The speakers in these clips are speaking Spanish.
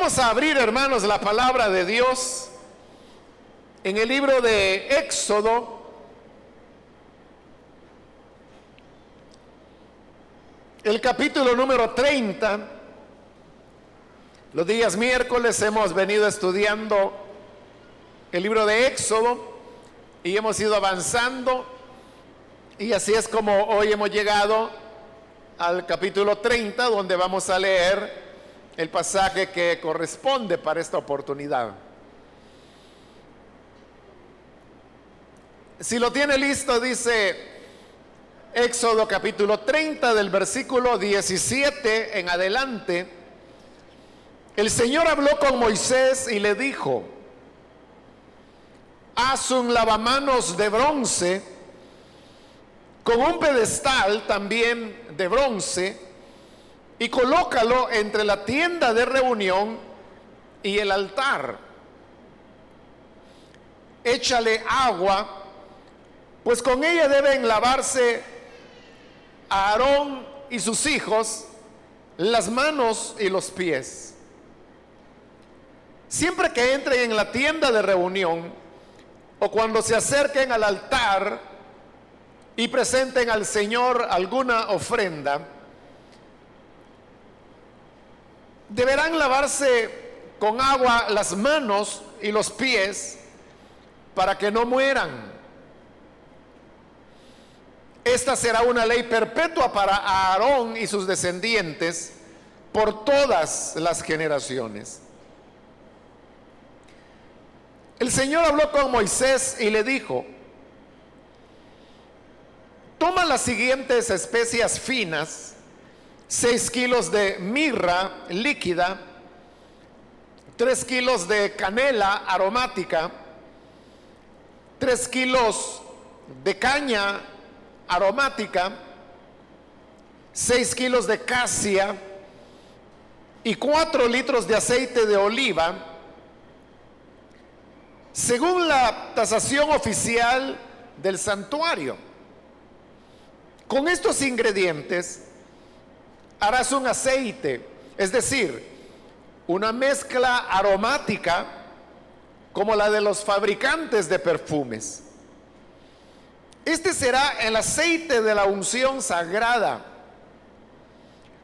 Vamos a abrir, hermanos, la palabra de Dios en el libro de Éxodo. El capítulo número 30. Los días miércoles hemos venido estudiando el libro de Éxodo y hemos ido avanzando. Y así es como hoy hemos llegado al capítulo 30, donde vamos a leer el pasaje que corresponde para esta oportunidad. Si lo tiene listo, dice Éxodo capítulo 30 del versículo 17 en adelante. El Señor habló con Moisés y le dijo, haz un lavamanos de bronce con un pedestal también de bronce y colócalo entre la tienda de reunión y el altar. Échale agua, pues con ella deben lavarse Aarón y sus hijos las manos y los pies. Siempre que entren en la tienda de reunión o cuando se acerquen al altar y presenten al Señor alguna ofrenda, deberán lavarse con agua las manos y los pies para que no mueran. Esta será una ley perpetua para Aarón y sus descendientes por todas las generaciones. El Señor habló con Moisés y le dijo, toma las siguientes especias finas, 6 kilos de mirra líquida, 3 kilos de canela aromática, 3 kilos de caña aromática, 6 kilos de casia y 4 litros de aceite de oliva, según la tasación oficial del santuario. Con estos ingredientes, harás un aceite, es decir, una mezcla aromática como la de los fabricantes de perfumes. Este será el aceite de la unción sagrada.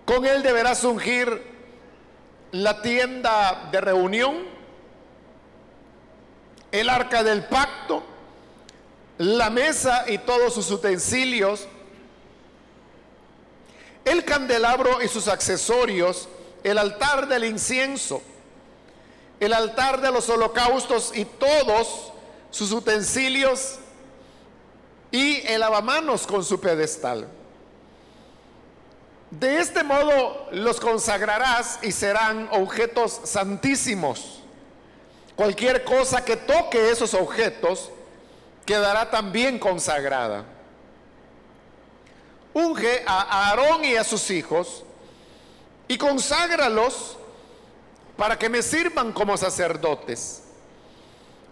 Con él deberás ungir la tienda de reunión, el arca del pacto, la mesa y todos sus utensilios, el candelabro y sus accesorios, el altar del incienso, el altar de los holocaustos y todos sus utensilios y el lavamanos con su pedestal. De este modo los consagrarás y serán objetos santísimos. Cualquier cosa que toque esos objetos quedará también consagrada unge a Aarón y a sus hijos y conságralos para que me sirvan como sacerdotes.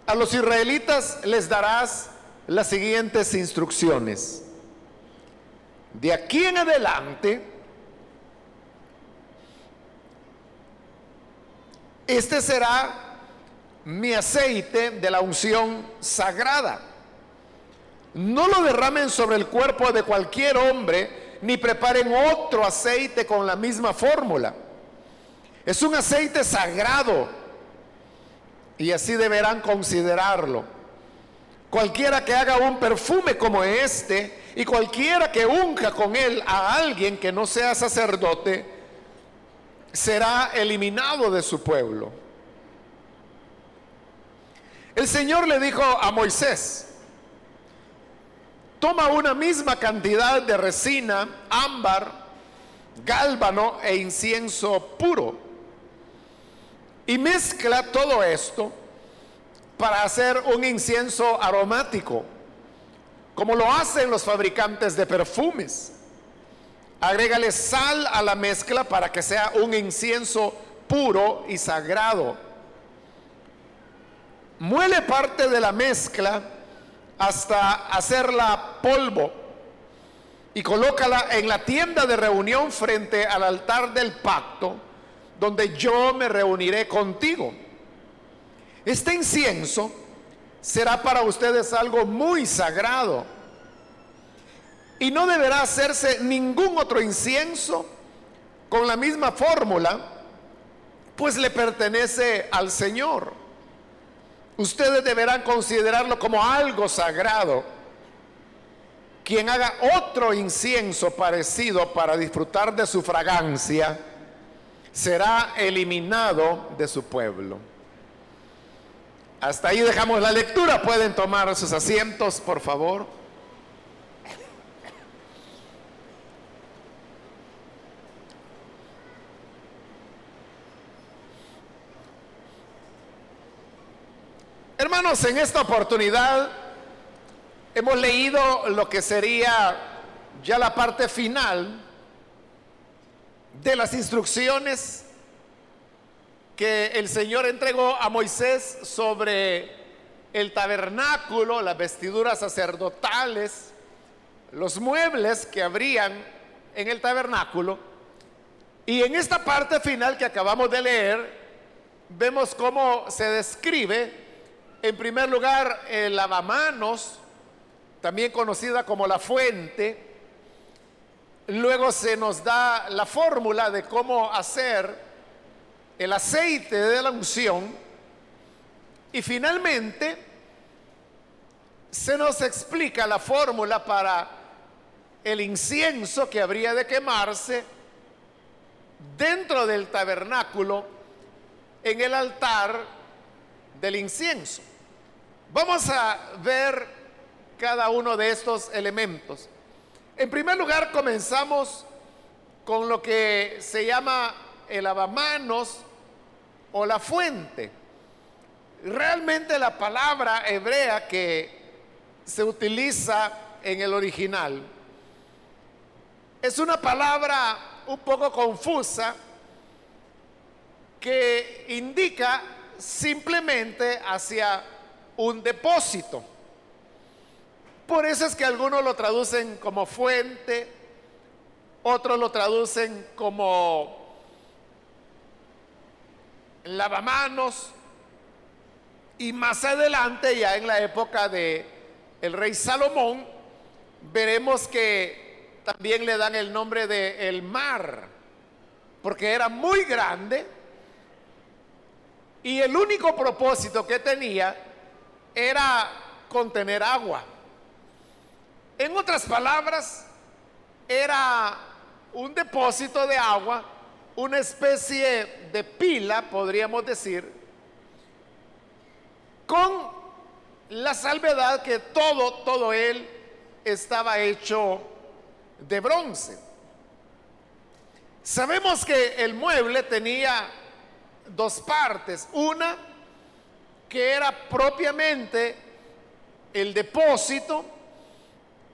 A los israelitas les darás las siguientes instrucciones. De aquí en adelante, este será mi aceite de la unción sagrada no lo derramen sobre el cuerpo de cualquier hombre, ni preparen otro aceite con la misma fórmula. Es un aceite sagrado y así deberán considerarlo. Cualquiera que haga un perfume como este y cualquiera que unja con él a alguien que no sea sacerdote, será eliminado de su pueblo. El Señor le dijo a Moisés, toma una misma cantidad de resina, ámbar, gálbano e incienso puro y mezcla todo esto para hacer un incienso aromático, como lo hacen los fabricantes de perfumes. Agrégale sal a la mezcla para que sea un incienso puro y sagrado. Muele parte de la mezcla hasta hacerla polvo y colócala en la tienda de reunión frente al altar del pacto, donde yo me reuniré contigo. Este incienso será para ustedes algo muy sagrado y no deberá hacerse ningún otro incienso con la misma fórmula, pues le pertenece al Señor. Ustedes deberán considerarlo como algo sagrado. Quien haga otro incienso parecido para disfrutar de su fragancia, será eliminado de su pueblo. Hasta ahí dejamos la lectura. Pueden tomar sus asientos, por favor. Hermanos, en esta oportunidad hemos leído lo que sería ya la parte final de las instrucciones que el Señor entregó a Moisés sobre el tabernáculo, las vestiduras sacerdotales, los muebles que habrían en el tabernáculo. Y en esta parte final que acabamos de leer, vemos cómo se describe en primer lugar, el lavamanos, también conocida como la fuente. Luego se nos da la fórmula de cómo hacer el aceite de la unción. Y finalmente se nos explica la fórmula para el incienso que habría de quemarse dentro del tabernáculo en el altar del incienso. Vamos a ver cada uno de estos elementos. En primer lugar, comenzamos con lo que se llama el lavamanos o la fuente. Realmente la palabra hebrea que se utiliza en el original es una palabra un poco confusa que indica simplemente hacia un depósito. Por eso es que algunos lo traducen como fuente, otros lo traducen como lavamanos y más adelante ya en la época de el rey Salomón veremos que también le dan el nombre de el mar porque era muy grande y el único propósito que tenía era contener agua. En otras palabras, era un depósito de agua, una especie de pila, podríamos decir, con la salvedad que todo, todo él estaba hecho de bronce. Sabemos que el mueble tenía dos partes. Una, que era propiamente el depósito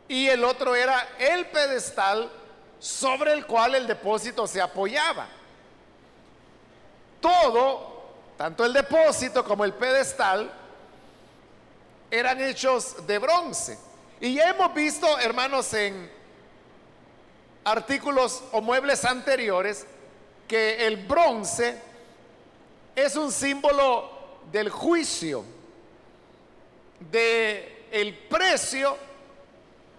y el otro era el pedestal sobre el cual el depósito se apoyaba. Todo, tanto el depósito como el pedestal, eran hechos de bronce. Y ya hemos visto, hermanos, en artículos o muebles anteriores, que el bronce es un símbolo del juicio, de el precio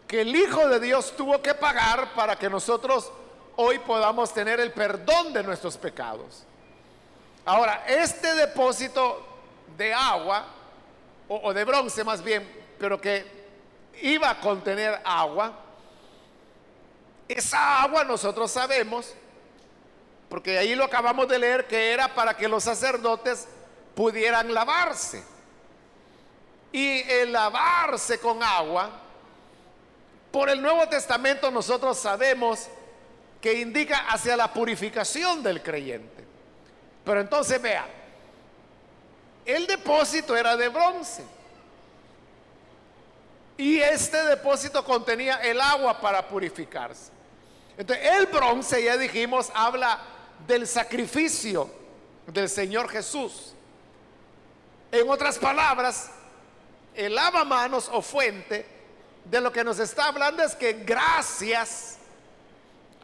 que el Hijo de Dios tuvo que pagar para que nosotros hoy podamos tener el perdón de nuestros pecados. Ahora, este depósito de agua, o, o de bronce más bien, pero que iba a contener agua, esa agua nosotros sabemos, porque ahí lo acabamos de leer, que era para que los sacerdotes pudieran lavarse. Y el lavarse con agua, por el Nuevo Testamento nosotros sabemos que indica hacia la purificación del creyente. Pero entonces vea, el depósito era de bronce. Y este depósito contenía el agua para purificarse. Entonces, el bronce, ya dijimos, habla del sacrificio del Señor Jesús. En otras palabras, el lavamanos o fuente de lo que nos está hablando es que gracias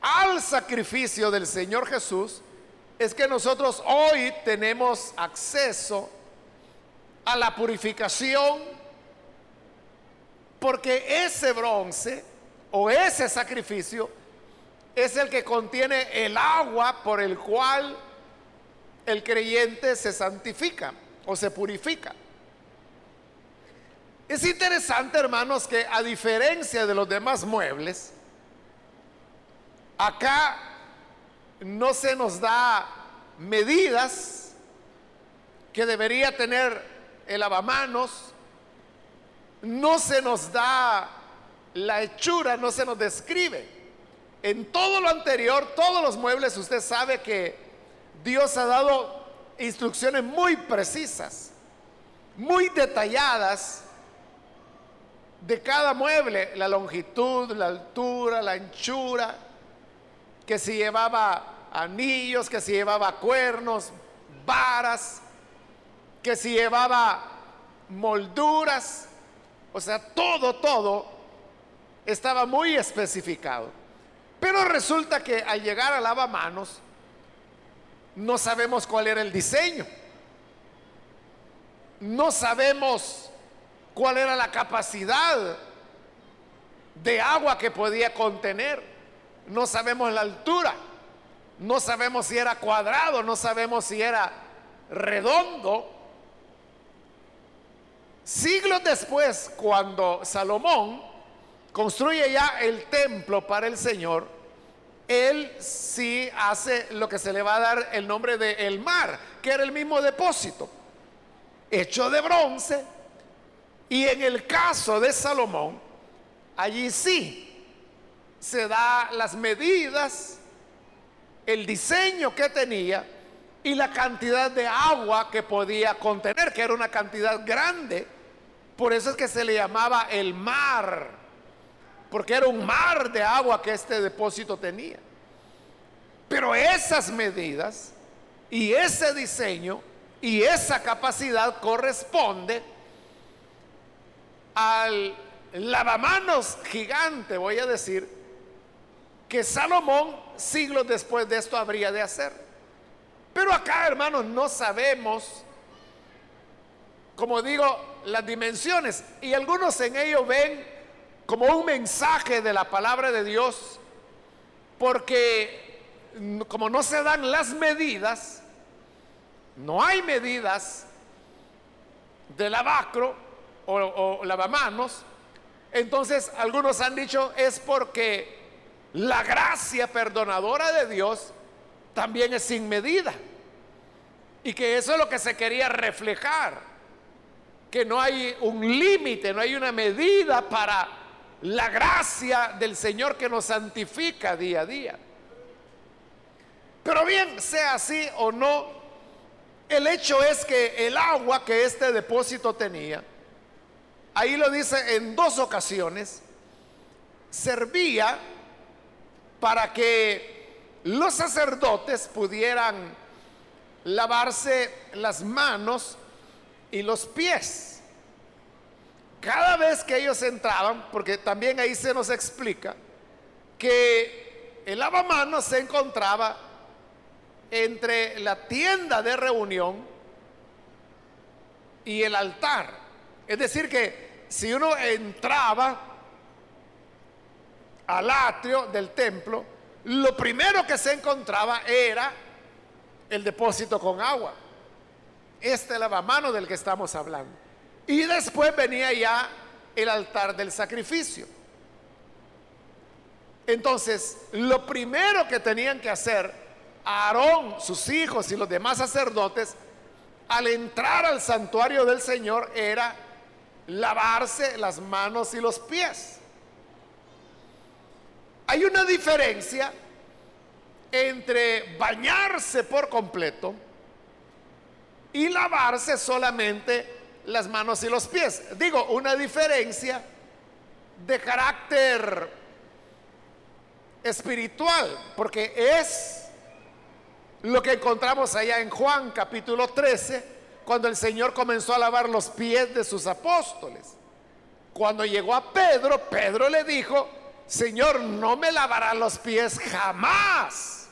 al sacrificio del Señor Jesús, es que nosotros hoy tenemos acceso a la purificación porque ese bronce o ese sacrificio es el que contiene el agua por el cual el creyente se santifica o se purifica. Es interesante, hermanos, que a diferencia de los demás muebles, acá no se nos da medidas que debería tener el lavamanos, no se nos da la hechura, no se nos describe. En todo lo anterior, todos los muebles, usted sabe que Dios ha dado instrucciones muy precisas, muy detalladas de cada mueble, la longitud, la altura, la anchura, que si llevaba anillos, que si llevaba cuernos, varas, que si llevaba molduras, o sea, todo, todo estaba muy especificado. Pero resulta que al llegar a lavamanos, no sabemos cuál era el diseño. No sabemos cuál era la capacidad de agua que podía contener. No sabemos la altura. No sabemos si era cuadrado, no sabemos si era redondo. Siglos después, cuando Salomón construye ya el templo para el Señor, él sí hace lo que se le va a dar el nombre de el mar, que era el mismo depósito, hecho de bronce. Y en el caso de Salomón, allí sí se da las medidas, el diseño que tenía y la cantidad de agua que podía contener, que era una cantidad grande. Por eso es que se le llamaba el mar porque era un mar de agua que este depósito tenía. Pero esas medidas y ese diseño y esa capacidad corresponde al lavamanos gigante, voy a decir, que Salomón siglos después de esto habría de hacer. Pero acá, hermanos, no sabemos, como digo, las dimensiones. Y algunos en ello ven como un mensaje de la palabra de Dios, porque como no se dan las medidas, no hay medidas de lavacro o, o lavamanos, entonces algunos han dicho es porque la gracia perdonadora de Dios también es sin medida. Y que eso es lo que se quería reflejar. Que no hay un límite, no hay una medida para la gracia del Señor que nos santifica día a día. Pero bien, sea así o no, el hecho es que el agua que este depósito tenía, ahí lo dice en dos ocasiones, servía para que los sacerdotes pudieran lavarse las manos y los pies. Cada vez que ellos entraban, porque también ahí se nos explica que el lavamanos se encontraba entre la tienda de reunión y el altar. Es decir, que si uno entraba al atrio del templo, lo primero que se encontraba era el depósito con agua. Este lavamanos del que estamos hablando. Y después venía ya el altar del sacrificio. Entonces, lo primero que tenían que hacer Aarón, sus hijos y los demás sacerdotes, al entrar al santuario del Señor, era lavarse las manos y los pies. Hay una diferencia entre bañarse por completo y lavarse solamente las manos y los pies. Digo, una diferencia de carácter espiritual, porque es lo que encontramos allá en Juan capítulo 13, cuando el Señor comenzó a lavar los pies de sus apóstoles. Cuando llegó a Pedro, Pedro le dijo, Señor, no me lavará los pies jamás.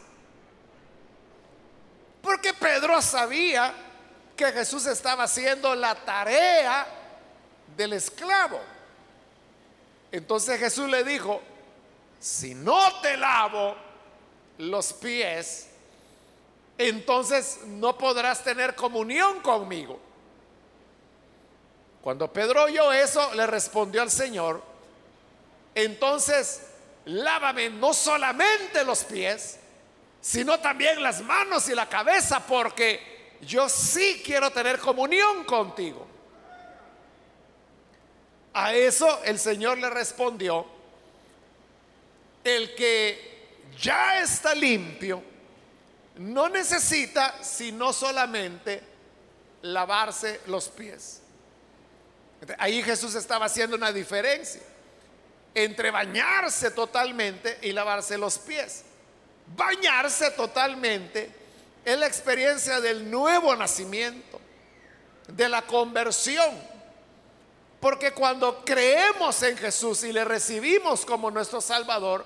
Porque Pedro sabía que Jesús estaba haciendo la tarea del esclavo. Entonces Jesús le dijo, si no te lavo los pies, entonces no podrás tener comunión conmigo. Cuando Pedro oyó eso, le respondió al Señor, entonces lávame no solamente los pies, sino también las manos y la cabeza, porque yo sí quiero tener comunión contigo. A eso el Señor le respondió, el que ya está limpio, no necesita sino solamente lavarse los pies. Ahí Jesús estaba haciendo una diferencia entre bañarse totalmente y lavarse los pies. Bañarse totalmente es la experiencia del nuevo nacimiento, de la conversión. Porque cuando creemos en Jesús y le recibimos como nuestro Salvador,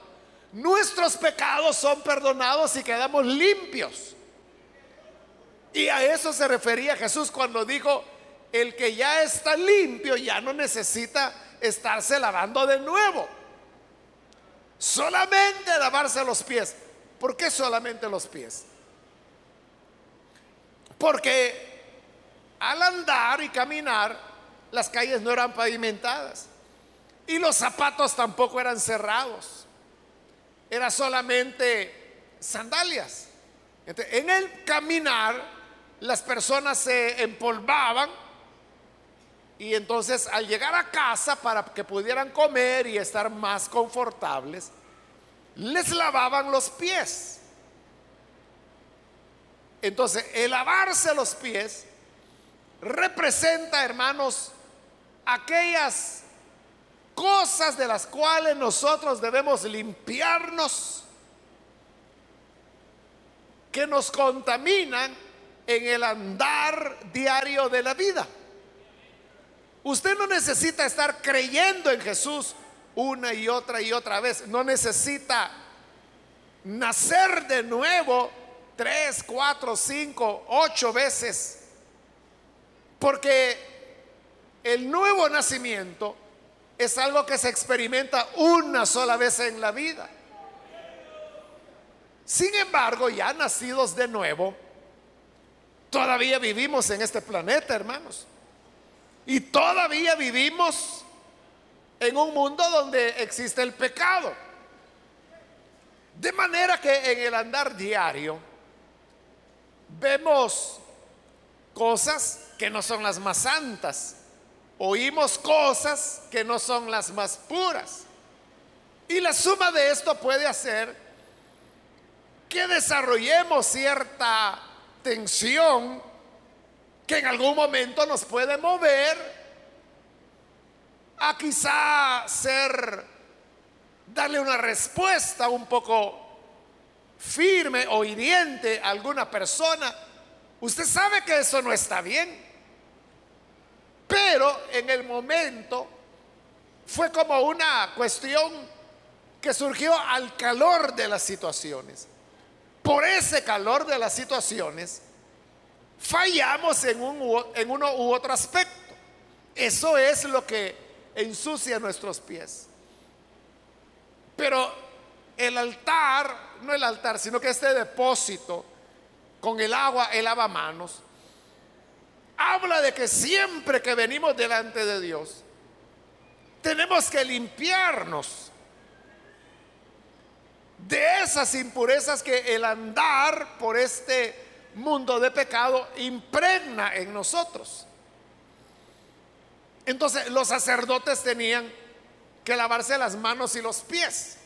nuestros pecados son perdonados y quedamos limpios. Y a eso se refería Jesús cuando dijo, el que ya está limpio ya no necesita estarse lavando de nuevo. Solamente lavarse los pies. ¿Por qué solamente los pies? Porque al andar y caminar, las calles no eran pavimentadas y los zapatos tampoco eran cerrados. Era solamente sandalias. en el caminar, las personas se empolvaban y entonces al llegar a casa para que pudieran comer y estar más confortables, les lavaban los pies. Entonces, el lavarse los pies representa, hermanos, aquellas cosas de las cuales nosotros debemos limpiarnos, que nos contaminan en el andar diario de la vida. Usted no necesita estar creyendo en Jesús una y otra y otra vez. No necesita nacer de nuevo tres, cuatro, cinco, ocho veces. Porque el nuevo nacimiento es algo que se experimenta una sola vez en la vida. Sin embargo, ya nacidos de nuevo, todavía vivimos en este planeta, hermanos. Y todavía vivimos en un mundo donde existe el pecado. De manera que en el andar diario vemos cosas que no son las más santas. Oímos cosas que no son las más puras. Y la suma de esto puede hacer que desarrollemos cierta tensión que en algún momento nos puede mover a quizá ser, darle una respuesta un poco firme o hiriente a alguna persona. Usted sabe que eso no está bien. Pero en el momento fue como una cuestión que surgió al calor de las situaciones. Por ese calor de las situaciones, fallamos en, un, en uno u otro aspecto. Eso es lo que ensucia nuestros pies. Pero el altar, no el altar, sino que este depósito con el agua, el lavamanos, habla de que siempre que venimos delante de Dios, tenemos que limpiarnos de esas impurezas que el andar por este mundo de pecado impregna en nosotros. Entonces los sacerdotes tenían que lavarse las manos y los pies.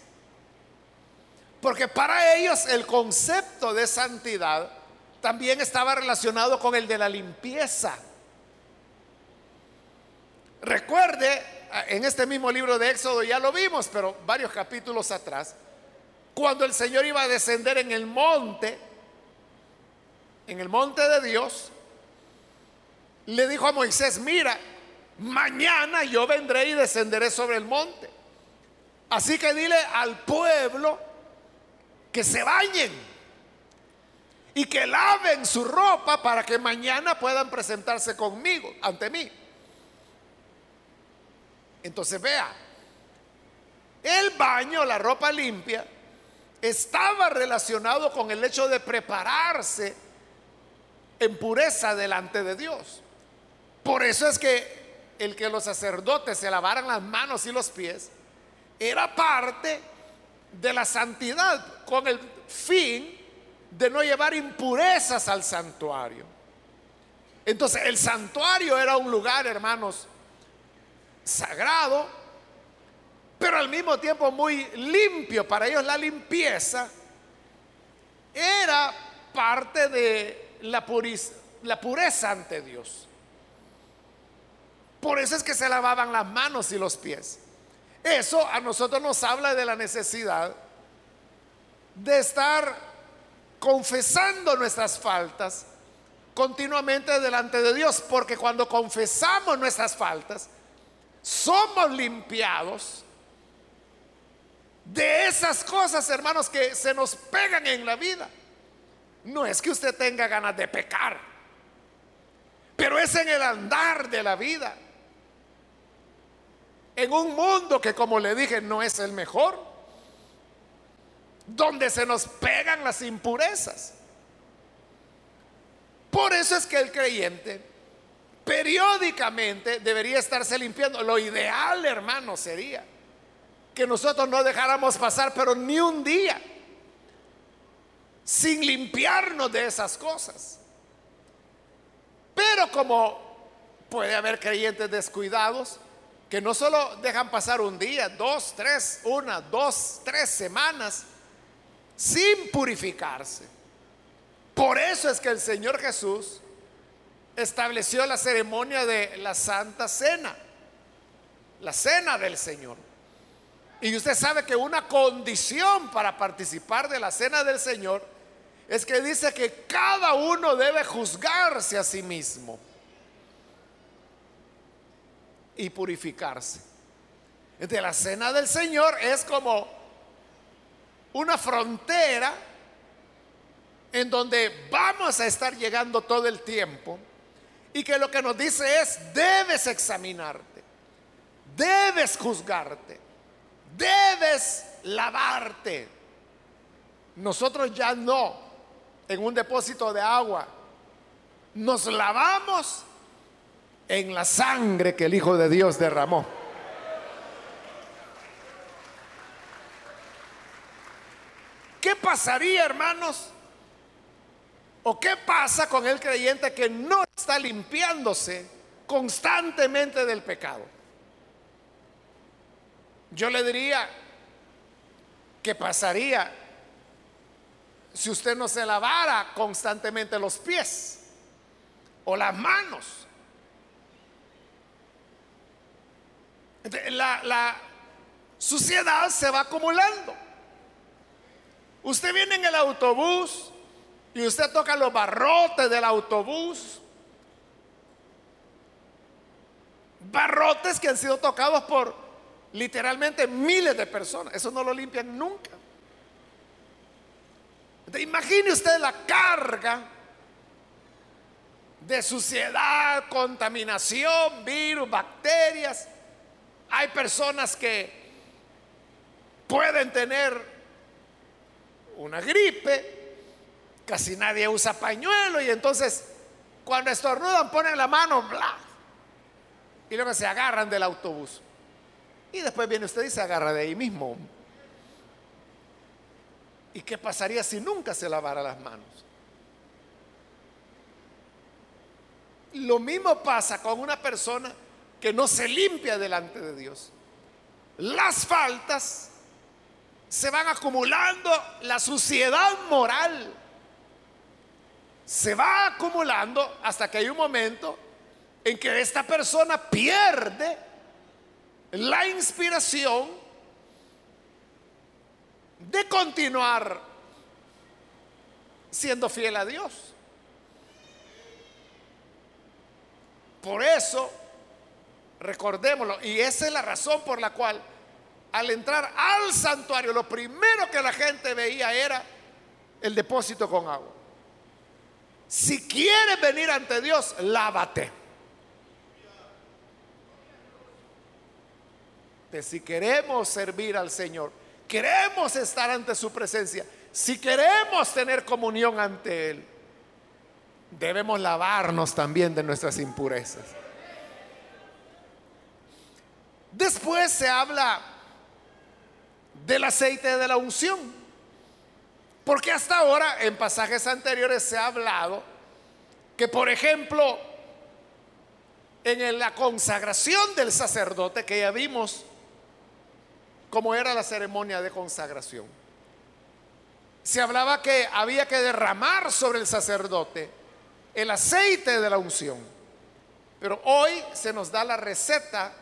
Porque para ellos el concepto de santidad también estaba relacionado con el de la limpieza. Recuerde, en este mismo libro de Éxodo ya lo vimos, pero varios capítulos atrás, cuando el Señor iba a descender en el monte, en el monte de Dios, le dijo a Moisés, mira, mañana yo vendré y descenderé sobre el monte. Así que dile al pueblo que se bañen. y que laven su ropa para que mañana puedan presentarse conmigo, ante mí. Entonces vea, el baño, la ropa limpia, estaba relacionado con el hecho de prepararse en pureza delante de Dios. Por eso es que el que los sacerdotes se lavaran las manos y los pies era parte de la santidad con el fin de no llevar impurezas al santuario. Entonces el santuario era un lugar, hermanos, sagrado, pero al mismo tiempo muy limpio. Para ellos la limpieza era parte de la, pureza ante Dios. Por eso es que se lavaban las manos y los pies. Eso a nosotros nos habla de la necesidad de estar confesando nuestras faltas continuamente delante de Dios, porque cuando confesamos nuestras faltas, somos limpiados de esas cosas, hermanos, que se nos pegan en la vida. No es que usted tenga ganas de pecar, pero es en el andar de la vida en un mundo que como le dije no es el mejor, donde se nos pegan las impurezas. Por eso es que el creyente periódicamente debería estarse limpiando. Lo ideal, hermano, sería que nosotros no dejáramos pasar, pero ni un día, sin limpiarnos de esas cosas. Pero como puede haber creyentes descuidados, que no solo dejan pasar un día, dos, tres, una, dos, tres semanas sin purificarse. Por eso es que el Señor Jesús estableció la ceremonia de la Santa Cena, la cena del Señor. Y usted sabe que una condición para participar de la cena del Señor es que dice que cada uno debe juzgarse a sí mismo y purificarse. La cena del Señor es como una frontera en donde vamos a estar llegando todo el tiempo y que lo que nos dice es, debes examinarte, debes juzgarte, debes lavarte. Nosotros ya no, en un depósito de agua, nos lavamos en la sangre que el Hijo de Dios derramó. ¿Qué pasaría, hermanos? ¿O qué pasa con el creyente que no está limpiándose constantemente del pecado? Yo le diría, ¿qué pasaría si usted no se lavara constantemente los pies o las manos? La, la suciedad se va acumulando. Usted viene en el autobús y usted toca los barrotes del autobús. Barrotes que han sido tocados por literalmente miles de personas. Eso no lo limpian nunca. Imagine usted la carga de suciedad, contaminación, virus, bacterias hay personas que pueden tener una gripe, casi nadie usa pañuelo y entonces cuando estornudan ponen la mano, bla, y luego se agarran del autobús. Y después viene usted y se agarra de ahí mismo. ¿Y qué pasaría si nunca se lavara las manos? Lo mismo pasa con una persona que no se limpia delante de Dios. Las faltas se van acumulando, la suciedad moral se va acumulando hasta que hay un momento en que esta persona pierde la inspiración de continuar siendo fiel a Dios. Por eso Recordémoslo. Y esa es la razón por la cual al entrar al santuario, lo primero que la gente veía era el depósito con agua. si quieres venir ante Dios, lávate. si queremos servir al Señor, queremos estar ante su presencia, si queremos tener comunión ante Él, debemos lavarnos también de nuestras impurezas. Después se habla del aceite de la unción. Porque hasta ahora en pasajes anteriores se ha hablado que, por ejemplo, en la consagración del sacerdote, que ya vimos cómo era la ceremonia de consagración, se hablaba que había que derramar sobre el sacerdote el aceite de la unción. Pero hoy se nos da la receta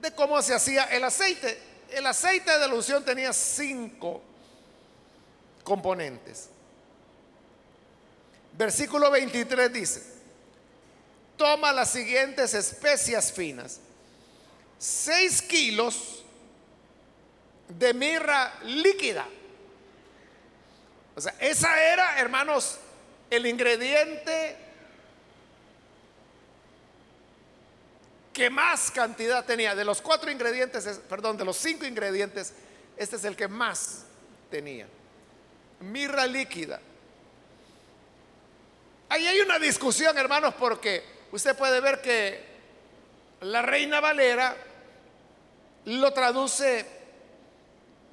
de cómo se hacía el aceite. El aceite de la unción tenía cinco componentes. Versículo 23 dice, toma las siguientes especias finas, seis kilos de mirra líquida. O sea, esa era, hermanos, el ingrediente que más cantidad tenía. De los cuatro ingredientes, perdón, de los cinco ingredientes, este es el que más tenía. Mirra líquida. Ahí hay una discusión, hermanos, porque usted puede ver que la reina Valera lo traduce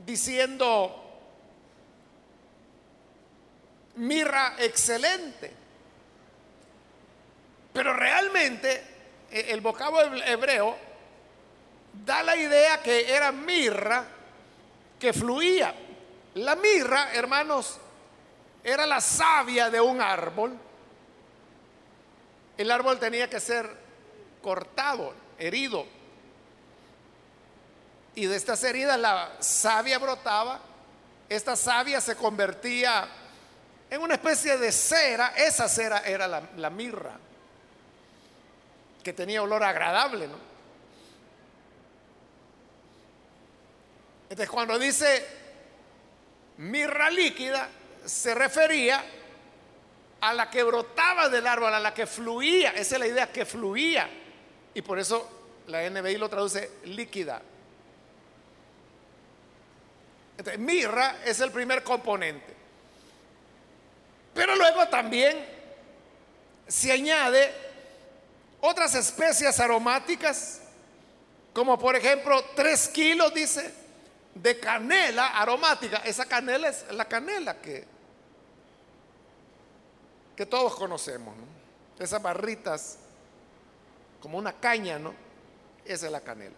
diciendo mirra excelente. Pero realmente el vocablo hebreo da la idea que era mirra que fluía. La mirra, hermanos, era la savia de un árbol. El árbol tenía que ser cortado, herido. Y de estas heridas la savia brotaba. Esta savia se convertía en una especie de cera. Esa cera era la, la mirra que tenía olor agradable, ¿no? Entonces cuando dice mirra líquida, se refería a la que brotaba del árbol, a la que fluía. Esa es la idea, que fluía. Y por eso la NBI lo traduce líquida. Entonces, mirra es el primer componente. Pero luego también se añade otras especias aromáticas, como por ejemplo tres kilos, dice, de canela aromática. Esa canela es la canela que, que todos conocemos, Esas barritas, como una caña, ¿no? Esa es la canela.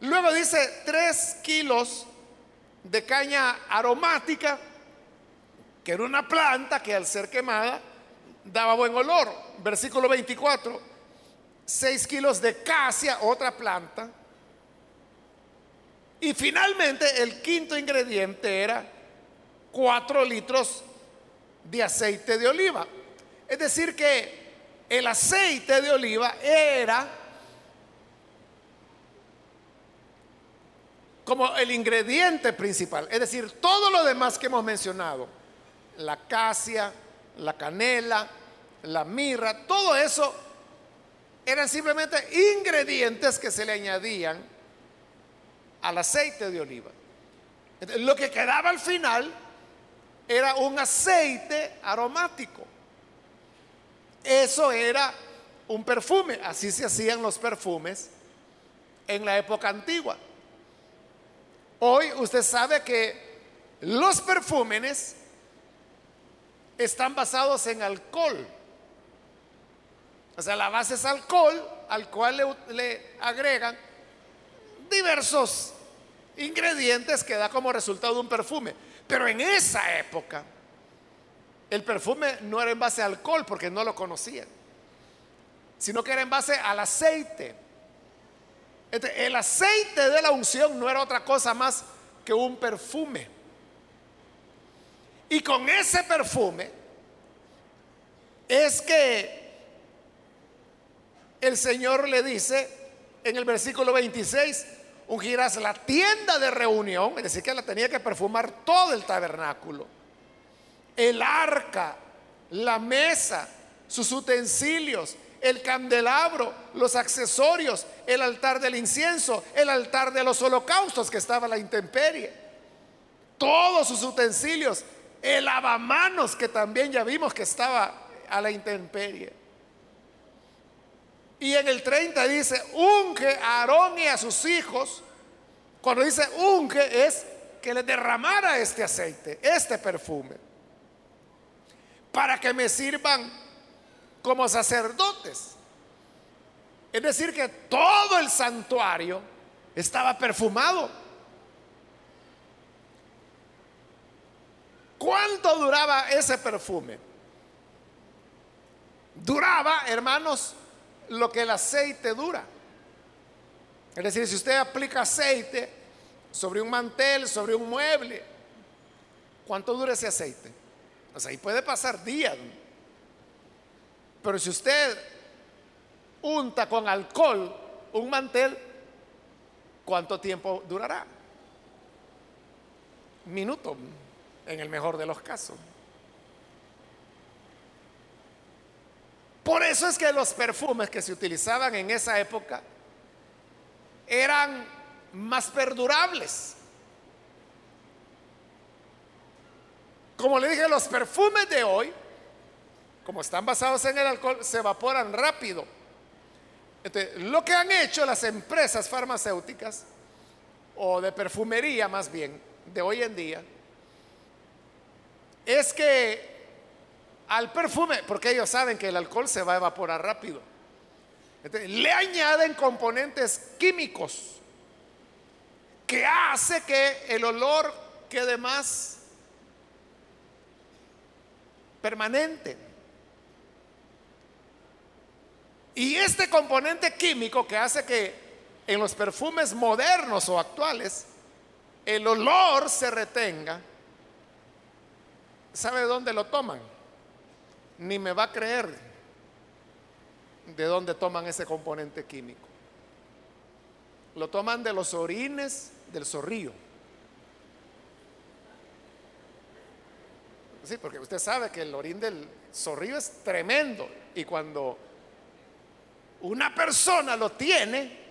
Luego dice tres kilos de caña aromática, que era una planta que al ser quemada daba buen olor. Versículo 24, 6 kilos de casia, otra planta. Y finalmente el quinto ingrediente era 4 litros de aceite de oliva. Es decir, que el aceite de oliva era como el ingrediente principal. Es decir, todo lo demás que hemos mencionado, la casia, la canela, la mirra, todo eso eran simplemente ingredientes que se le añadían al aceite de oliva. Lo que quedaba al final era un aceite aromático. Eso era un perfume, así se hacían los perfumes en la época antigua. Hoy usted sabe que los perfúmenes están basados en alcohol. O sea, la base es alcohol, al cual le, agregan diversos ingredientes que da como resultado un perfume. Pero en esa época, el perfume no era en base a alcohol porque no lo conocían, sino que era en base al aceite. el aceite de la unción no era otra cosa más que un perfume. Y con ese perfume es que el Señor le dice en el versículo 26, ungirás la tienda de reunión, es decir, que la tenía que perfumar todo el tabernáculo, el arca, la mesa, sus utensilios, el candelabro, los accesorios, el altar del incienso, el altar de los holocaustos que estaba la intemperie, todos sus utensilios, el lavamanos que también ya vimos que estaba a la intemperie. Y en el 30 dice, unge a Aarón y a sus hijos. Cuando dice unge es que le derramara este aceite, este perfume, para que me sirvan como sacerdotes. Es decir, que todo el santuario estaba perfumado. ¿Cuánto duraba ese perfume? Duraba, hermanos, lo que el aceite dura. Es decir, si usted aplica aceite sobre un mantel, sobre un mueble, ¿cuánto dura ese aceite? O sea, ahí puede pasar días. Pero si usted unta con alcohol un mantel, ¿cuánto tiempo durará? Minuto, en el mejor de los casos. Por eso es que los perfumes que se utilizaban en esa época eran más perdurables. Como le dije, los perfumes de hoy, como están basados en el alcohol, se evaporan rápido. lo que han hecho las empresas farmacéuticas, o de perfumería más bien, de hoy en día, es que al perfume, porque ellos saben que el alcohol se va a evaporar rápido. le añaden componentes químicos que hace que el olor quede más permanente. Y este componente químico que hace que en los perfumes modernos o actuales el olor se retenga, ¿sabe dónde lo toman? ni me va a creer de dónde toman ese componente químico. Lo toman de los orines del zorrillo. Sí, porque usted sabe que el orín del zorrillo es tremendo y cuando una persona lo tiene,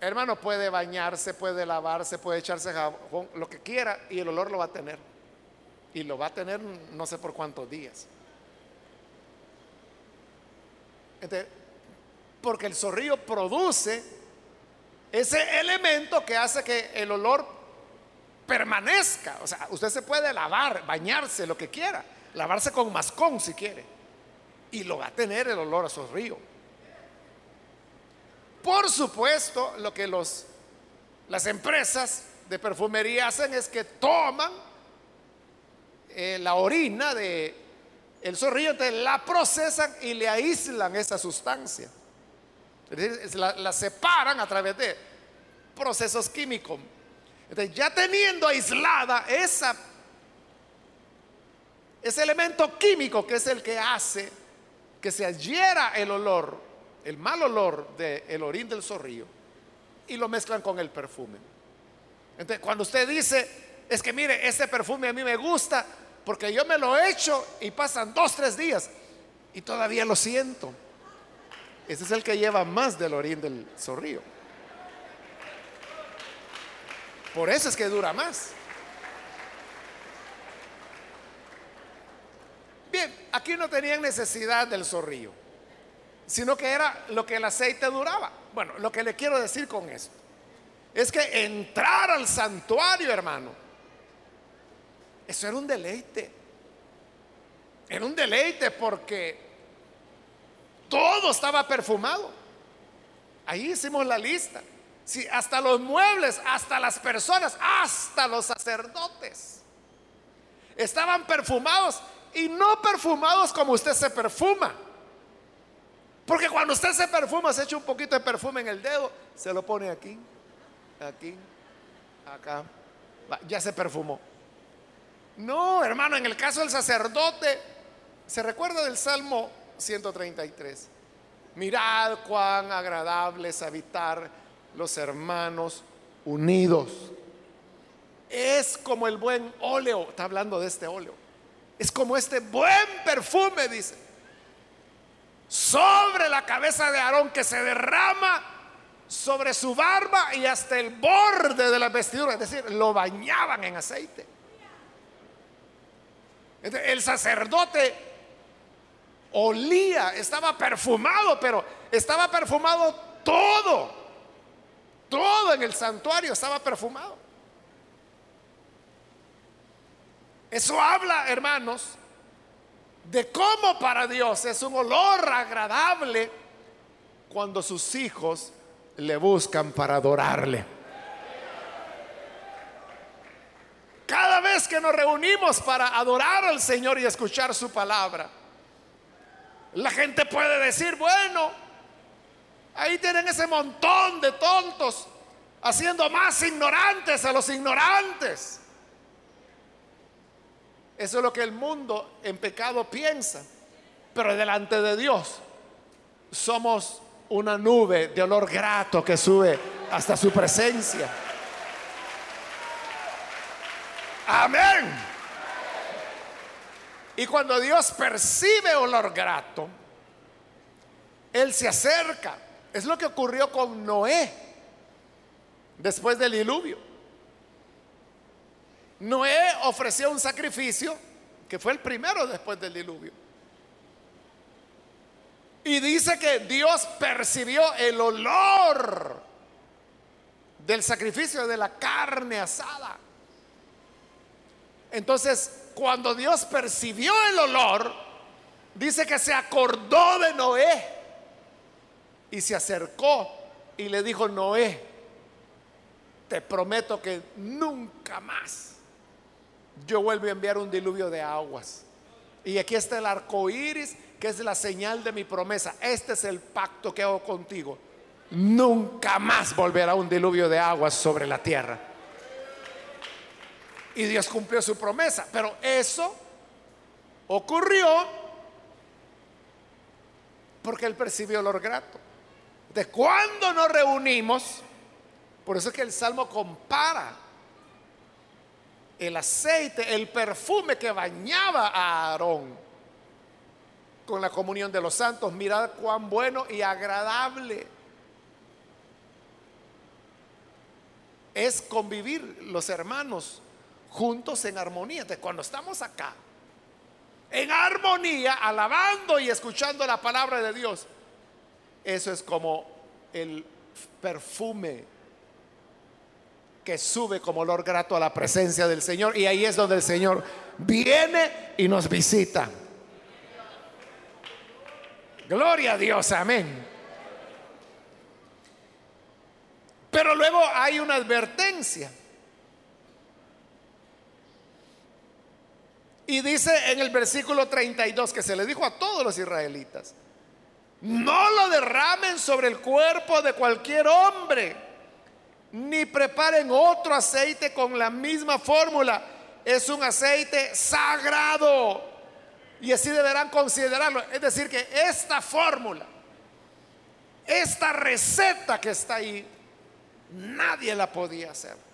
hermano, puede bañarse, puede lavarse, puede echarse jabón, lo que quiera y el olor lo va a tener y lo va a tener no sé por cuántos días. porque el zorrillo produce ese elemento que hace que el olor permanezca. O sea, usted se puede lavar, bañarse, lo que quiera, lavarse con mascón si quiere, y lo va a tener el olor a zorrillo. Por supuesto, lo que los, las empresas de perfumería hacen es que toman eh, la orina de el zorrillo, la procesan y le aíslan esa sustancia. la, separan a través de procesos químicos. Entonces, ya teniendo aislada esa, ese elemento químico que es el que hace que se adhiera el olor, el mal olor del orín del zorrillo, y lo mezclan con el perfume. Entonces, cuando usted dice, es que mire, ese perfume a mí me gusta, porque yo me lo he hecho y pasan dos, tres días y todavía lo siento. Ese es el que lleva más del orín del zorrillo. Por eso es que dura más. Bien, aquí no tenían necesidad del zorrillo, sino que era lo que el aceite duraba. Bueno, lo que le quiero decir con esto es que entrar al santuario, hermano, eso era un deleite. Era un deleite porque todo estaba perfumado. Ahí hicimos la lista. Sí, hasta los muebles, hasta las personas, hasta los sacerdotes. Estaban perfumados y no perfumados como usted se perfuma. Porque cuando usted se perfuma, se echa un poquito de perfume en el dedo, se lo pone aquí, aquí, acá. Ya se perfumó. No, hermano, en el caso del sacerdote, se recuerda del Salmo 133. Mirad cuán agradable es habitar los hermanos unidos. es como el buen óleo, está hablando de este óleo, es como este buen perfume, dice, sobre la cabeza de Aarón que se derrama sobre su barba y hasta el borde de la vestidura, es decir, lo bañaban en aceite. El sacerdote olía, estaba perfumado, pero estaba perfumado todo, todo en el santuario estaba perfumado. Eso habla, hermanos, de cómo para Dios es un olor agradable cuando sus hijos le buscan para adorarle. Cada vez que nos reunimos para adorar al Señor y escuchar su palabra, la gente puede decir, bueno, ahí tienen ese montón de tontos haciendo más ignorantes a los ignorantes. Eso es lo que el mundo en pecado piensa. Pero delante de Dios somos una nube de olor grato que sube hasta su presencia. Amén. Y cuando Dios percibe olor grato, Él se acerca. Es lo que ocurrió con Noé después del diluvio. Noé ofreció un sacrificio que fue el primero después del diluvio. Y dice que Dios percibió el olor del sacrificio de la carne asada. Entonces, cuando Dios percibió el olor, dice que se acordó de Noé y se acercó y le dijo, Noé, te prometo que nunca más yo vuelvo a enviar un diluvio de aguas. Y aquí está el arco iris, que es la señal de mi promesa. Este es el pacto que hago contigo. Nunca más volverá un diluvio de aguas sobre la tierra. Y Dios cumplió su promesa. Pero eso ocurrió porque Él percibió olor grato. De cuando nos reunimos, por eso es que el Salmo compara el aceite, el perfume que bañaba a Aarón con la comunión de los santos. Mirad cuán bueno y agradable es convivir los hermanos juntos en armonía. De cuando estamos acá, en armonía, alabando y escuchando la palabra de Dios, eso es como el perfume que sube como olor grato a la presencia del Señor. Y ahí es donde el Señor viene y nos visita. Gloria a Dios, amén. Pero luego hay una advertencia. Y dice en el versículo 32 que se le dijo a todos los israelitas, no lo derramen sobre el cuerpo de cualquier hombre ni preparen otro aceite con la misma fórmula. Es un aceite sagrado. Y así deberán considerarlo. Es decir, que esta fórmula, esta receta que está ahí, nadie la podía hacer.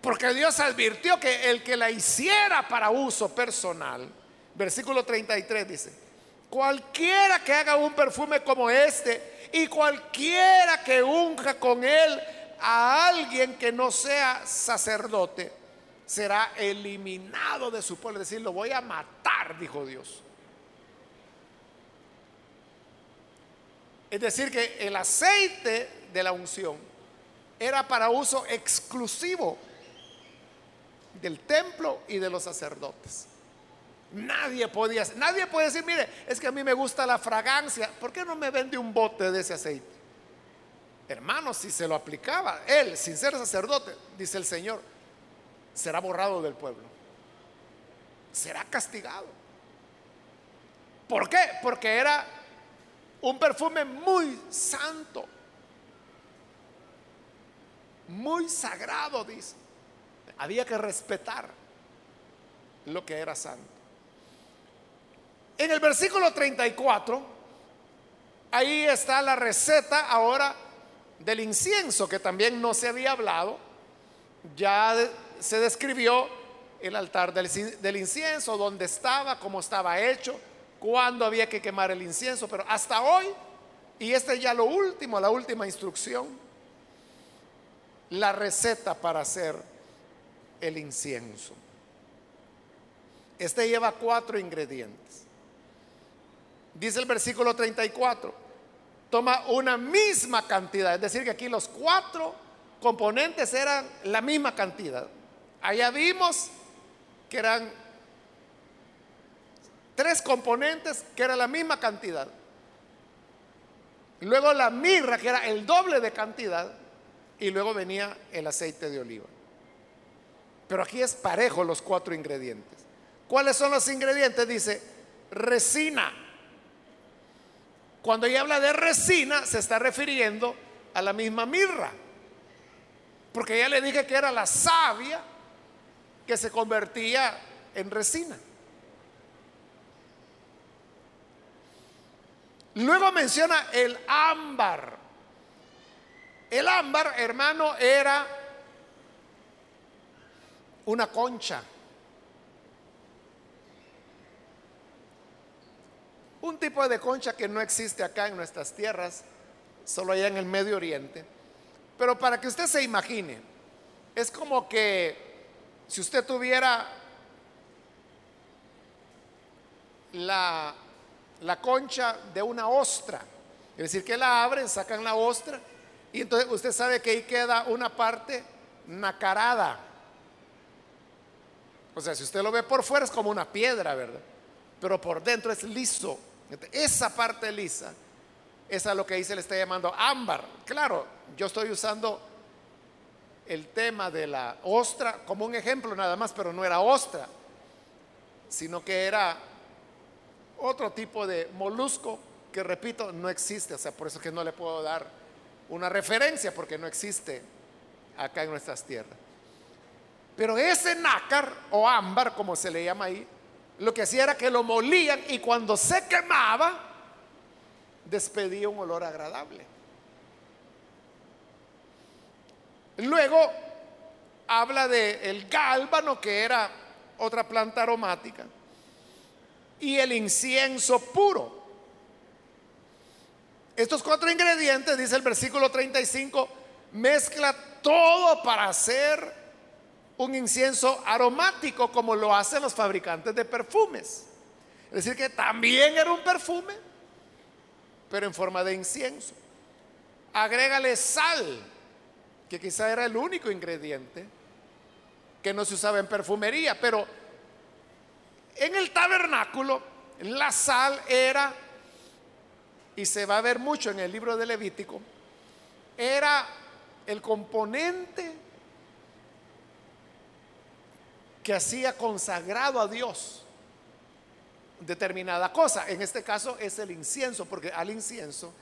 Porque Dios advirtió que el que la hiciera para uso personal, versículo 33 dice, cualquiera que haga un perfume como este, y cualquiera que unja con él a alguien que no sea sacerdote será eliminado de su pueblo. Es decir, lo voy a matar, dijo Dios. Es decir, que el aceite de la unción era para uso exclusivo del templo y de los sacerdotes. Nadie podía, nadie puede decir, mire, es que a mí me gusta la fragancia, ¿por qué no me vende un bote de ese aceite? Hermano, si se lo aplicaba, él, sin ser sacerdote, dice el Señor, será borrado del pueblo. Será castigado. ¿Por qué? Porque era un perfume muy santo. Muy sagrado, dice. Había que respetar lo que era santo. En el versículo 34, ahí está la receta ahora del incienso, que también no se había hablado, ya se describió el altar del, incienso, dónde estaba, cómo estaba hecho, cuándo había que quemar el incienso, pero hasta hoy, y este es ya lo último, la última instrucción, la receta para hacer el incienso. Este lleva cuatro ingredientes. Dice el versículo 34, toma una misma cantidad, es decir, que aquí los cuatro componentes eran la misma cantidad. Allá vimos que eran tres componentes que era la misma cantidad. Luego la mirra, que era el doble de cantidad, y luego venía el aceite de oliva. Pero aquí es parejo los cuatro ingredientes. ¿Cuáles son los ingredientes? Dice resina. Cuando ella habla de resina, se está refiriendo a la misma mirra. Porque ya le dije que era la savia que se convertía en resina. Luego menciona el ámbar. El ámbar, hermano, era una concha. Un tipo de concha que no existe acá en nuestras tierras, solo allá en el Medio Oriente. Pero para que usted se imagine, es como que si usted tuviera la, la concha de una ostra, es decir, que la abren, sacan la ostra, y entonces usted sabe que ahí queda una parte nacarada. O sea, si usted lo ve por fuera es como una piedra, ¿verdad? Pero por dentro es liso. Esa parte lisa, es lo que ahí se le está llamando ámbar. Claro, yo estoy usando el tema de la ostra como un ejemplo nada más, pero no era ostra, sino que era otro tipo de molusco que, repito, no existe. O sea, por eso que no le puedo dar una referencia, porque no existe acá en nuestras tierras. Pero ese nácar o ámbar, como se le llama ahí, lo que hacía era que lo molían y cuando se quemaba, despedía un olor agradable. Luego habla de el gálbano, que era otra planta aromática, y el incienso puro. Estos cuatro ingredientes, dice el versículo 35, mezcla todo para hacer un incienso aromático como lo hacen los fabricantes de perfumes. Es decir, que también era un perfume, pero en forma de incienso. Agrégale sal, que quizá era el único ingrediente que no se usaba en perfumería, pero en el tabernáculo la sal era, y se va a ver mucho en el libro de Levítico, era el componente que hacía consagrado a Dios determinada cosa. En este caso es el incienso, porque al incienso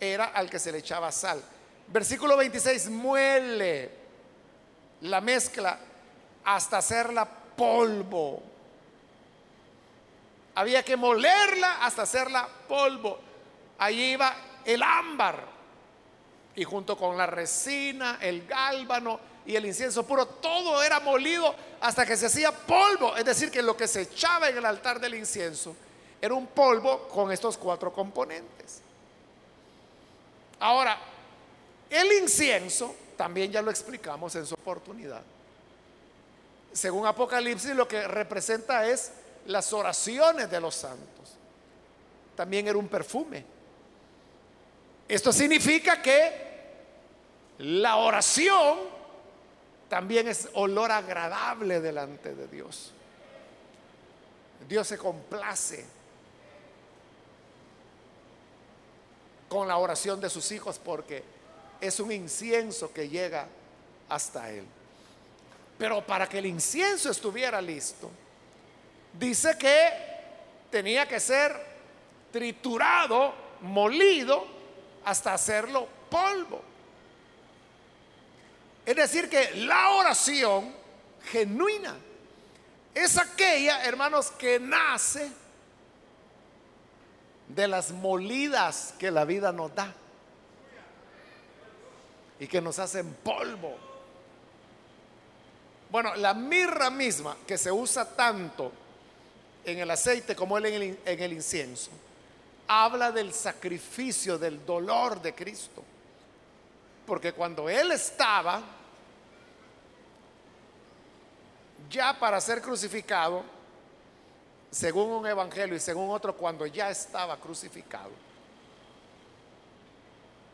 era al que se le echaba sal. Versículo 26, muele la mezcla hasta hacerla polvo. Había que molerla hasta hacerla polvo. Allí iba el ámbar y junto con la resina, el gálbano y el incienso puro, todo era molido hasta que se hacía polvo. Es decir, que lo que se echaba en el altar del incienso era un polvo con estos cuatro componentes. Ahora, el incienso, también ya lo explicamos en su oportunidad. Según Apocalipsis, lo que representa es las oraciones de los santos. También era un perfume. Esto significa que la oración también es olor agradable delante de Dios. Dios se complace con la oración de sus hijos porque es un incienso que llega hasta Él. Pero para que el incienso estuviera listo, dice que tenía que ser triturado, molido, hasta hacerlo polvo. Es decir, que la oración genuina es aquella, hermanos, que nace de las molidas que la vida nos da y que nos hacen polvo. Bueno, la mirra misma que se usa tanto en el aceite como en el, en el incienso, habla del sacrificio, del dolor de Cristo. Porque cuando Él estaba ya para ser crucificado, según un evangelio y según otro, cuando ya estaba crucificado,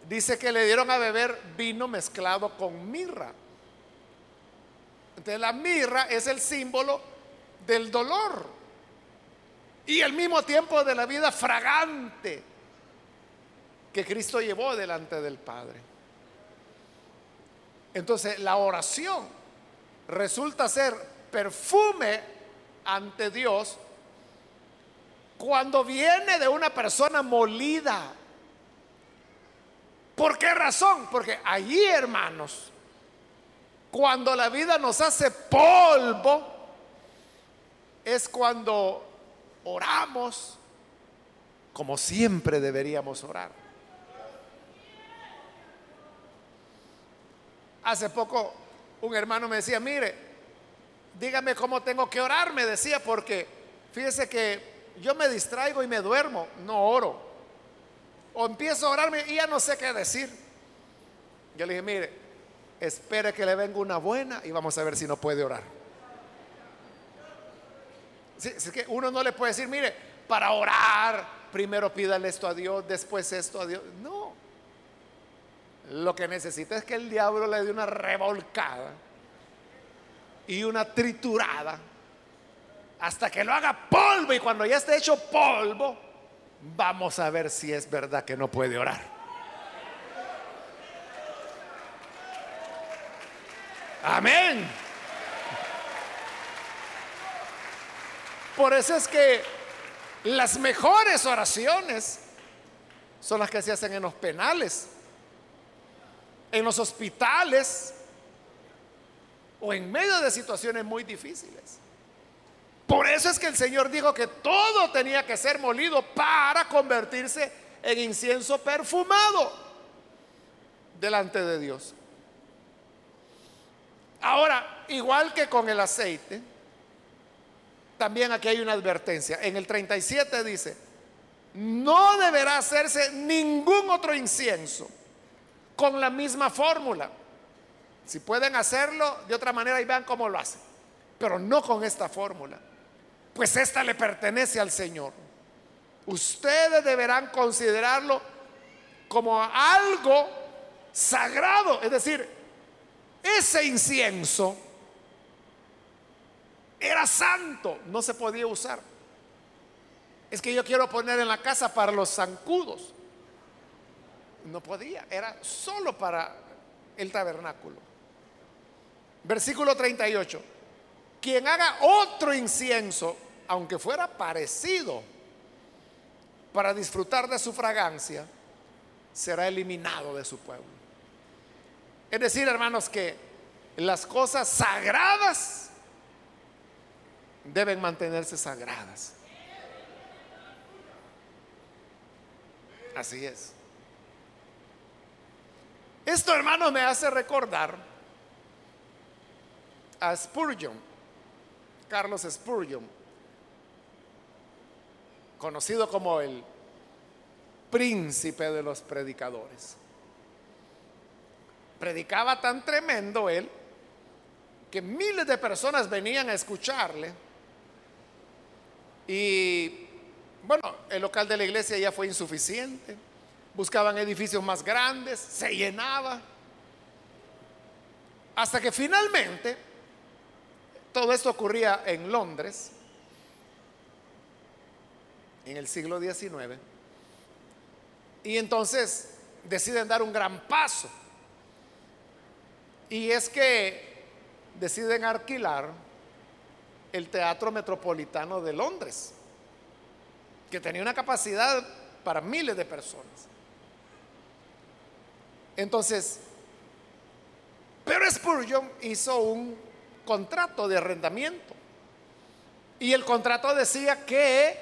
dice que le dieron a beber vino mezclado con mirra. Entonces la mirra es el símbolo del dolor y al mismo tiempo de la vida fragante que Cristo llevó delante del Padre. Entonces la oración resulta ser perfume ante Dios cuando viene de una persona molida. ¿Por qué razón? Porque allí, hermanos, cuando la vida nos hace polvo, es cuando oramos como siempre deberíamos orar. Hace poco un hermano me decía, mire, dígame cómo tengo que orar, me decía, porque fíjese que yo me distraigo y me duermo, no oro. O empiezo a orarme y ya no sé qué decir. Yo le dije, mire, espere que le venga una buena y vamos a ver si no puede orar. es que uno no le puede decir, mire, para orar, primero pídale esto a Dios, después esto a Dios. No. Lo que necesita es que el diablo le dé una revolcada y una triturada hasta que lo haga polvo y cuando ya esté hecho polvo, vamos a ver si es verdad que no puede orar. Amén. Por eso es que las mejores oraciones son las que se hacen en los penales, en los hospitales o en medio de situaciones muy difíciles. Por eso es que el Señor dijo que todo tenía que ser molido para convertirse en incienso perfumado delante de Dios. Ahora, igual que con el aceite, también aquí hay una advertencia. En el 37 dice, no deberá hacerse ningún otro incienso con la misma fórmula. Si pueden hacerlo de otra manera y vean cómo lo hacen, pero no con esta fórmula, pues esta le pertenece al Señor. Ustedes deberán considerarlo como algo sagrado, es decir, ese incienso era santo, no se podía usar. Es que yo quiero poner en la casa para los zancudos. No podía, era solo para el tabernáculo. Versículo 38. Quien haga otro incienso, aunque fuera parecido, para disfrutar de su fragancia, será eliminado de su pueblo. Es decir, hermanos, que las cosas sagradas deben mantenerse sagradas. Así es. Esto, hermanos, me hace recordar a Spurgeon, Carlos Spurgeon, conocido como el príncipe de los predicadores predicaba tan tremendo él que miles de personas venían a escucharle. Y bueno, el local de la iglesia ya fue insuficiente. Buscaban edificios más grandes, se llenaba. Hasta que finalmente, todo esto ocurría en Londres, en el siglo XIX. Y entonces deciden dar un gran paso y es que deciden alquilar el Teatro Metropolitano de Londres, que tenía una capacidad para miles de personas. Entonces, pero Spurgeon hizo un contrato de arrendamiento. Y el contrato decía que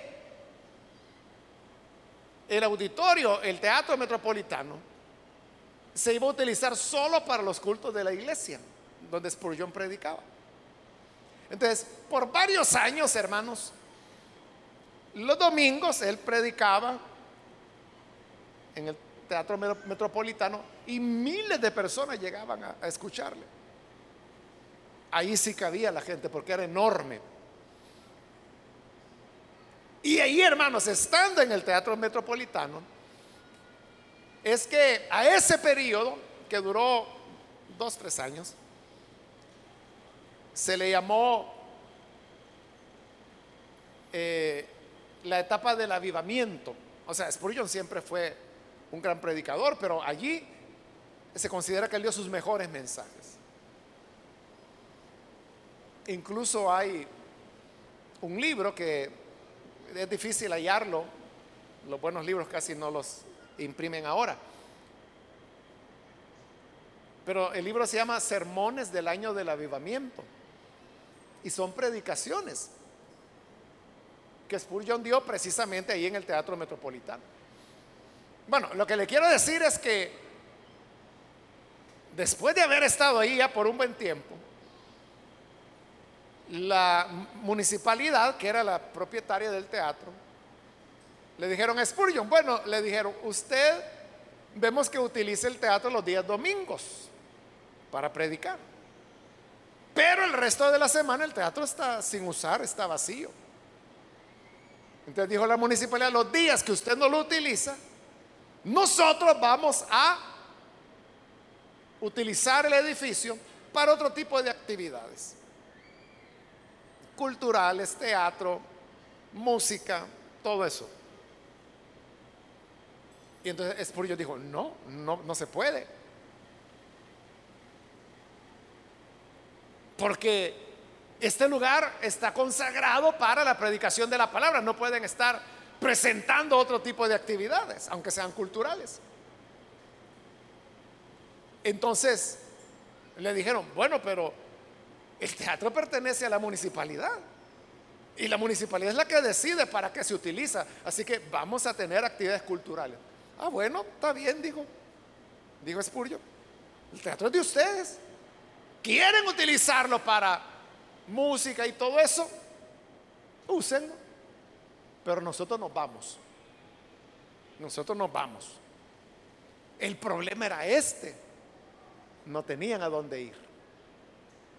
el auditorio, el teatro metropolitano, se iba a utilizar solo para los cultos de la iglesia, donde Spurgeon predicaba. Entonces, por varios años, hermanos, los domingos él predicaba en el Teatro Metropolitano y miles de personas llegaban a, escucharle. Ahí sí cabía la gente porque era enorme. Y ahí, hermanos, estando en el Teatro Metropolitano, es que a ese periodo, que duró dos, tres años, se le llamó eh, la etapa del avivamiento. O sea, Spurgeon siempre fue un gran predicador, pero allí se considera que él dio sus mejores mensajes. Incluso hay un libro que es difícil hallarlo, los buenos libros casi no los imprimen ahora. Pero el libro se llama Sermones del año del avivamiento. Y son predicaciones que Spurgeon dio precisamente ahí en el Teatro Metropolitano. Bueno, lo que le quiero decir es que después de haber estado ahí ya por un buen tiempo, la municipalidad, que era la propietaria del teatro, le dijeron a Spurgeon, bueno, le dijeron, usted vemos que utiliza el teatro los días domingos para predicar. Pero el resto de la semana el teatro está sin usar, está vacío. Entonces dijo la municipalidad, los días que usted no lo utiliza, nosotros vamos a utilizar el edificio para otro tipo de actividades. Culturales, teatro, música, todo eso. Y entonces Spurgeon dijo, no, no, no se puede. Porque este lugar está consagrado para la predicación de la palabra. No pueden estar presentando otro tipo de actividades, aunque sean culturales. Entonces le dijeron, bueno, pero el teatro pertenece a la municipalidad. Y la municipalidad es la que decide para qué se utiliza. Así que vamos a tener actividades culturales. Ah, bueno, está bien, dijo. Dijo Espurio. El teatro es de ustedes. ¿Quieren utilizarlo para música y todo eso? Úsenlo. Pero nosotros nos vamos. Nosotros nos vamos. El problema era este. No tenían a dónde ir.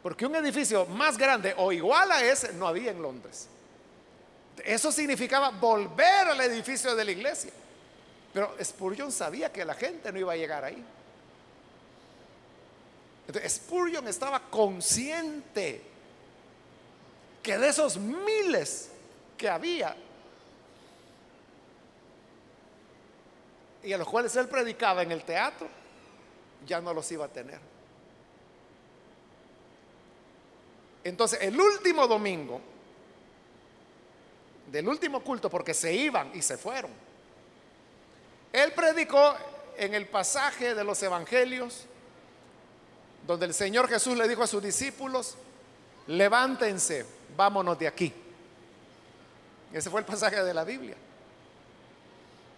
Porque un edificio más grande o igual a ese no había en Londres. Eso significaba volver al edificio de la iglesia. Pero Spurgeon sabía que la gente no iba a llegar ahí. Entonces Spurgeon estaba consciente que de esos miles que había y a los cuales él predicaba en el teatro, ya no los iba a tener. Entonces, el último domingo del último culto, porque se iban y se fueron, él predicó en el pasaje de los evangelios, donde el Señor Jesús le dijo a sus discípulos, levántense, vámonos de aquí. Ese fue el pasaje de la Biblia.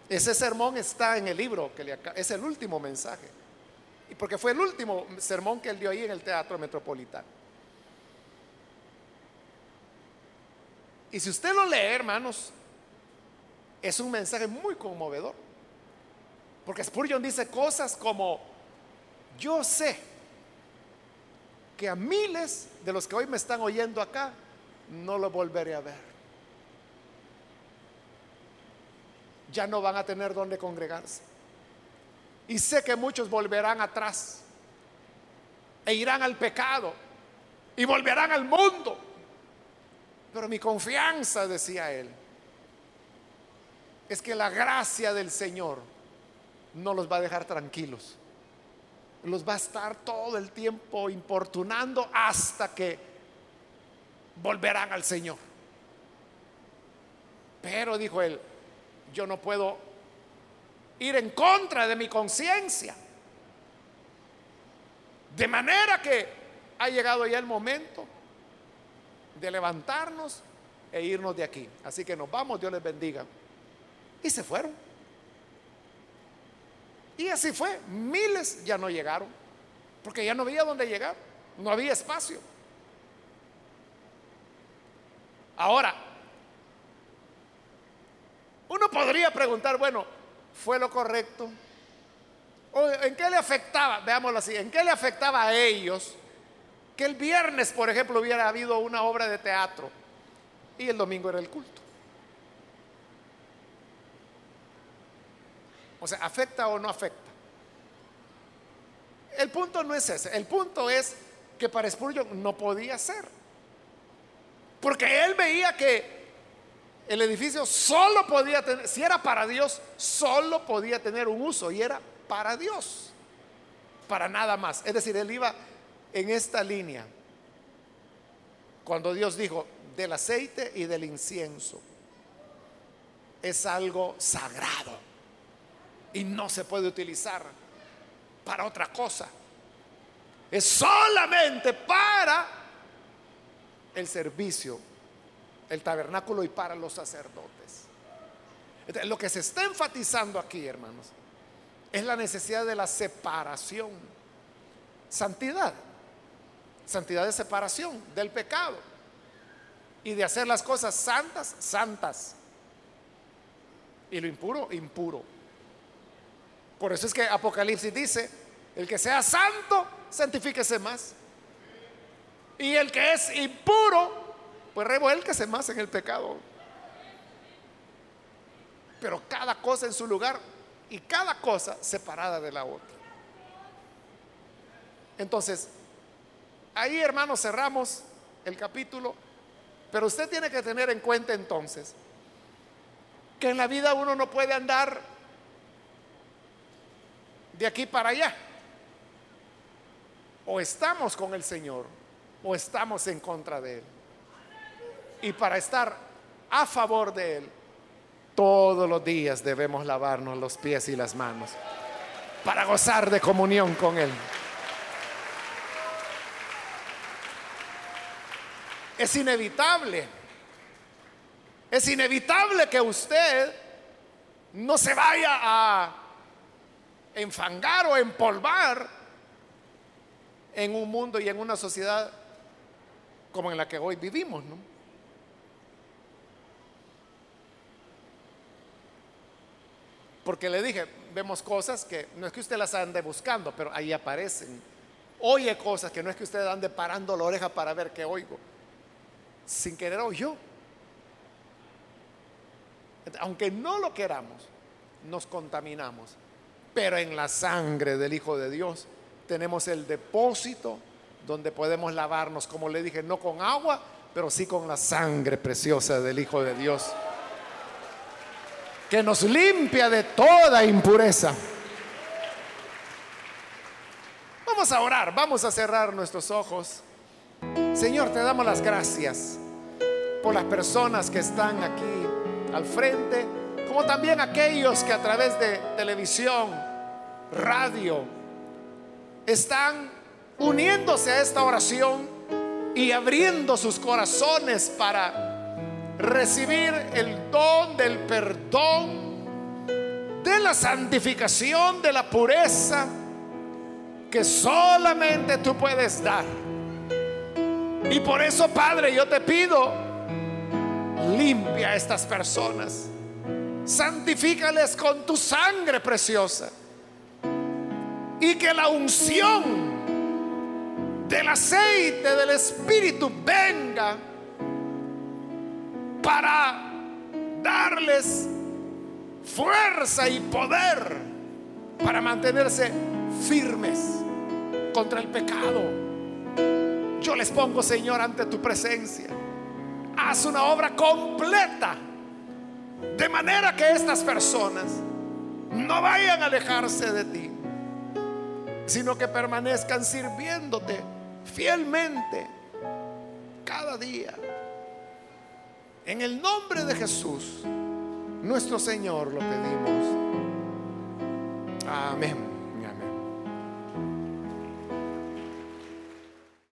Ese sermón está en el libro, que es el último mensaje. Y porque fue el último sermón que él dio ahí en el Teatro Metropolitano. Y si usted lo lee, hermanos, es un mensaje muy conmovedor. Porque Spurgeon dice cosas como, yo sé que a miles de los que hoy me están oyendo acá, no lo volveré a ver. Ya no van a tener donde congregarse. Y sé que muchos volverán atrás e irán al pecado y volverán al mundo. Pero mi confianza, decía él, es que la gracia del Señor no los va a dejar tranquilos. Los va a estar todo el tiempo importunando hasta que volverán al Señor. Pero dijo él, yo no puedo ir en contra de mi conciencia. De manera que ha llegado ya el momento de levantarnos e irnos de aquí. Así que nos vamos, Dios les bendiga. Y se fueron. Y así fue, miles ya no llegaron, porque ya no había dónde llegar, no había espacio. Ahora, uno podría preguntar, bueno, ¿fue lo correcto? ¿O ¿En qué le afectaba? Veámoslo así, ¿en qué le afectaba a ellos que el viernes, por ejemplo, hubiera habido una obra de teatro y el domingo era el culto? O sea, ¿afecta o no afecta? El punto no es ese, el punto es que para Spurgeon no podía ser. Porque él veía que el edificio solo podía tener, si era para Dios, solo podía tener un uso y era para Dios, para nada más. Es decir, él iba en esta línea. Cuando Dios dijo, del aceite y del incienso, es algo sagrado y no se puede utilizar para otra cosa. Es solamente para el servicio, el tabernáculo y para los sacerdotes. lo que se está enfatizando aquí, hermanos, es la necesidad de la separación. Santidad. Santidad de separación del pecado. Y de hacer las cosas santas, santas. Y lo impuro, impuro. Por eso es que Apocalipsis dice, el que sea santo, santifíquese más. Y el que es impuro, pues revuélquese más en el pecado. Pero cada cosa en su lugar y cada cosa separada de la otra. Entonces, ahí hermanos cerramos el capítulo, pero usted tiene que tener en cuenta entonces que en la vida uno no puede andar de aquí para allá. O estamos con el Señor o estamos en contra de Él. Y para estar a favor de Él, todos los días debemos lavarnos los pies y las manos para gozar de comunión con Él. Es inevitable, es inevitable que usted no se vaya a enfangar o empolvar en un mundo y en una sociedad como en la que hoy vivimos, ¿no? Porque le dije, vemos cosas que no es que usted las ande buscando, pero ahí aparecen. Oye cosas que no es que usted ande parando la oreja para ver qué oigo. Sin querer oyó. Aunque no lo queramos, nos contaminamos. Pero en la sangre del Hijo de Dios tenemos el depósito donde podemos lavarnos, como le dije, no con agua, pero sí con la sangre preciosa del Hijo de Dios que nos limpia de toda impureza. Vamos a orar, vamos a cerrar nuestros ojos. Señor, te damos las gracias por las personas que están aquí al frente, como también aquellos que a través de televisión, radio, están uniéndose a esta oración y abriendo sus corazones para recibir el don del perdón, de la santificación, de la pureza que solamente tú puedes dar. Y por eso, Padre, yo te pido, limpia a estas personas, santifícales con tu sangre preciosa y que la unción del aceite del Espíritu venga para darles fuerza y poder para mantenerse firmes contra el pecado. Yo les pongo, Señor, ante tu presencia. Haz una obra completa. De manera que estas personas no vayan a alejarse de ti, sino que permanezcan sirviéndote fielmente cada día. En el nombre de Jesús, nuestro Señor, lo pedimos. Amén.